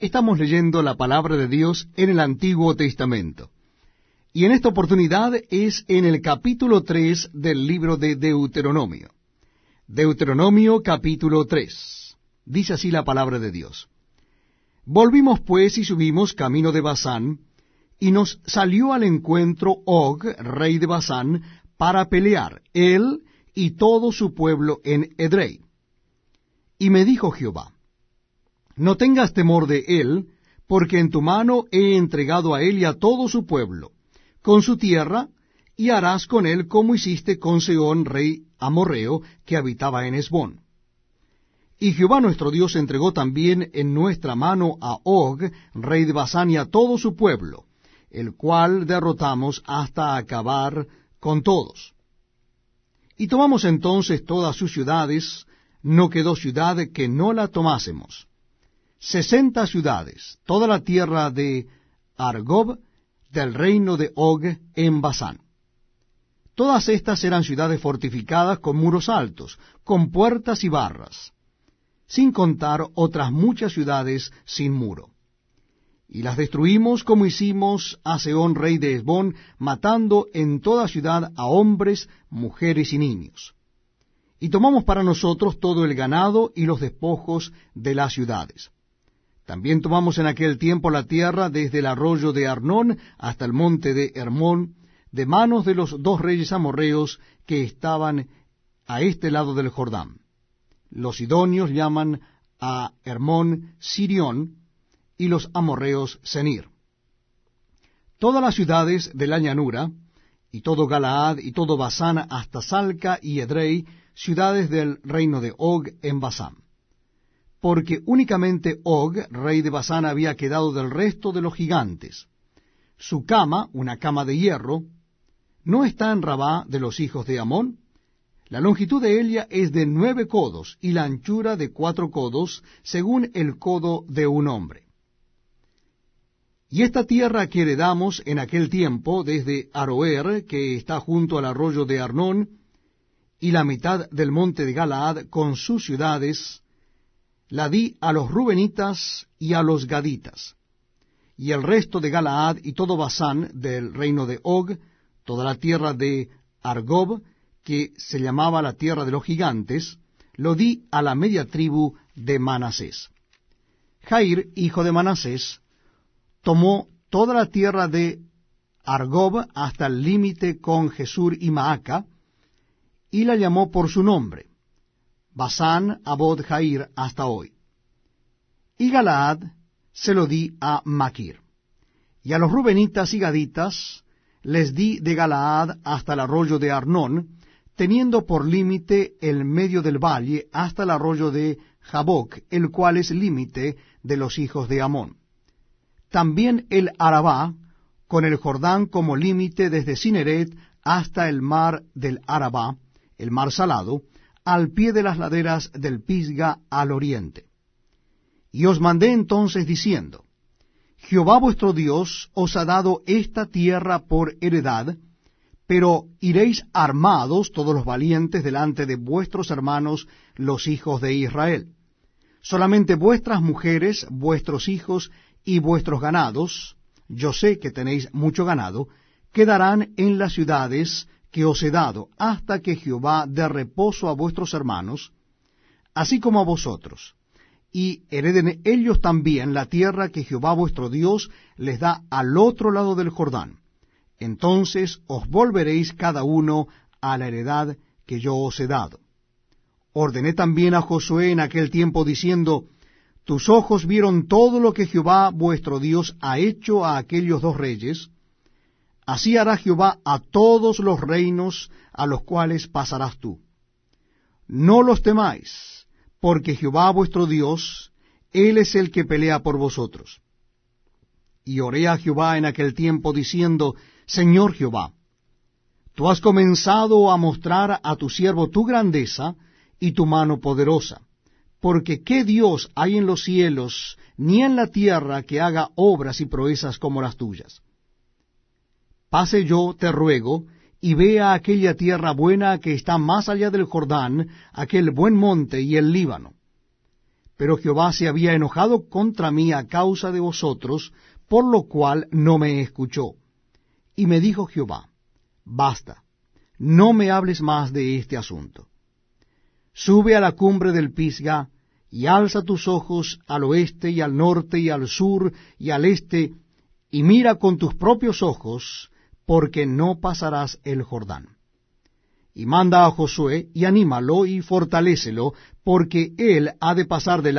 Estamos leyendo la palabra de Dios en el Antiguo Testamento. Y en esta oportunidad es en el capítulo 3 del libro de Deuteronomio. Deuteronomio capítulo 3. Dice así la palabra de Dios. Volvimos pues y subimos camino de Basán, y nos salió al encuentro Og, rey de Basán, para pelear, él y todo su pueblo en Edrei. Y me dijo Jehová, no tengas temor de él, porque en tu mano he entregado a él y a todo su pueblo, con su tierra, y harás con él como hiciste con Seón, rey amorreo, que habitaba en Esbón. Y Jehová nuestro Dios entregó también en nuestra mano a Og, rey de Basán, y a todo su pueblo, el cual derrotamos hasta acabar con todos. Y tomamos entonces todas sus ciudades, no quedó ciudad que no la tomásemos sesenta ciudades, toda la tierra de Argob, del reino de Og en Basán. Todas estas eran ciudades fortificadas con muros altos, con puertas y barras, sin contar otras muchas ciudades sin muro. Y las destruimos como hicimos a Seón, rey de Esbón, matando en toda ciudad a hombres, mujeres y niños. Y tomamos para nosotros todo el ganado y los despojos de las ciudades también tomamos en aquel tiempo la tierra desde el arroyo de Arnón hasta el monte de Hermón, de manos de los dos reyes amorreos que estaban a este lado del Jordán. Los sidonios llaman a Hermón Sirión y los amorreos Senir. Todas las ciudades de la llanura, y todo Galaad, y todo Basán, hasta Salca y Edrei, ciudades del reino de Og en Basán porque únicamente Og, rey de Basán, había quedado del resto de los gigantes. Su cama, una cama de hierro, ¿no está en Rabá de los hijos de Amón? La longitud de ella es de nueve codos y la anchura de cuatro codos, según el codo de un hombre. Y esta tierra que heredamos en aquel tiempo, desde Aroer, que está junto al arroyo de Arnón, y la mitad del monte de Galaad, con sus ciudades, la di a los Rubenitas y a los Gaditas. Y el resto de Galaad y todo Basán del reino de Og, toda la tierra de Argob, que se llamaba la tierra de los gigantes, lo di a la media tribu de Manasés. Jair, hijo de Manasés, tomó toda la tierra de Argob hasta el límite con Jesur y Maaca, y la llamó por su nombre, Basán, Abod, Jair, hasta hoy. Y Galaad se lo di a Maquir. Y a los Rubenitas y Gaditas les di de Galaad hasta el arroyo de Arnón, teniendo por límite el medio del valle hasta el arroyo de Jaboc, el cual es límite de los hijos de Amón. También el Arabá, con el Jordán como límite desde Cineret hasta el mar del Arabá, el mar salado, al pie de las laderas del Pisga al oriente. Y os mandé entonces diciendo, Jehová vuestro Dios os ha dado esta tierra por heredad, pero iréis armados todos los valientes delante de vuestros hermanos los hijos de Israel. Solamente vuestras mujeres, vuestros hijos y vuestros ganados, yo sé que tenéis mucho ganado, quedarán en las ciudades que os he dado, hasta que Jehová dé reposo a vuestros hermanos, así como a vosotros, y hereden ellos también la tierra que Jehová vuestro Dios les da al otro lado del Jordán. Entonces os volveréis cada uno a la heredad que yo os he dado. Ordené también a Josué en aquel tiempo diciendo, Tus ojos vieron todo lo que Jehová vuestro Dios ha hecho a aquellos dos reyes, Así hará Jehová a todos los reinos a los cuales pasarás tú. No los temáis, porque Jehová vuestro Dios, Él es el que pelea por vosotros. Y oré a Jehová en aquel tiempo diciendo, Señor Jehová, tú has comenzado a mostrar a tu siervo tu grandeza y tu mano poderosa, porque qué Dios hay en los cielos ni en la tierra que haga obras y proezas como las tuyas pase yo, te ruego, y vea aquella tierra buena que está más allá del Jordán, aquel buen monte y el Líbano. pero Jehová se había enojado contra mí a causa de vosotros, por lo cual no me escuchó. Y me dijo Jehová, basta, no me hables más de este asunto. Sube a la cumbre del Pisga, y alza tus ojos al oeste y al norte y al sur y al este, y mira con tus propios ojos, porque no pasarás el Jordán. Y manda a Josué, y anímalo, y fortalécelo, porque él ha de pasar delante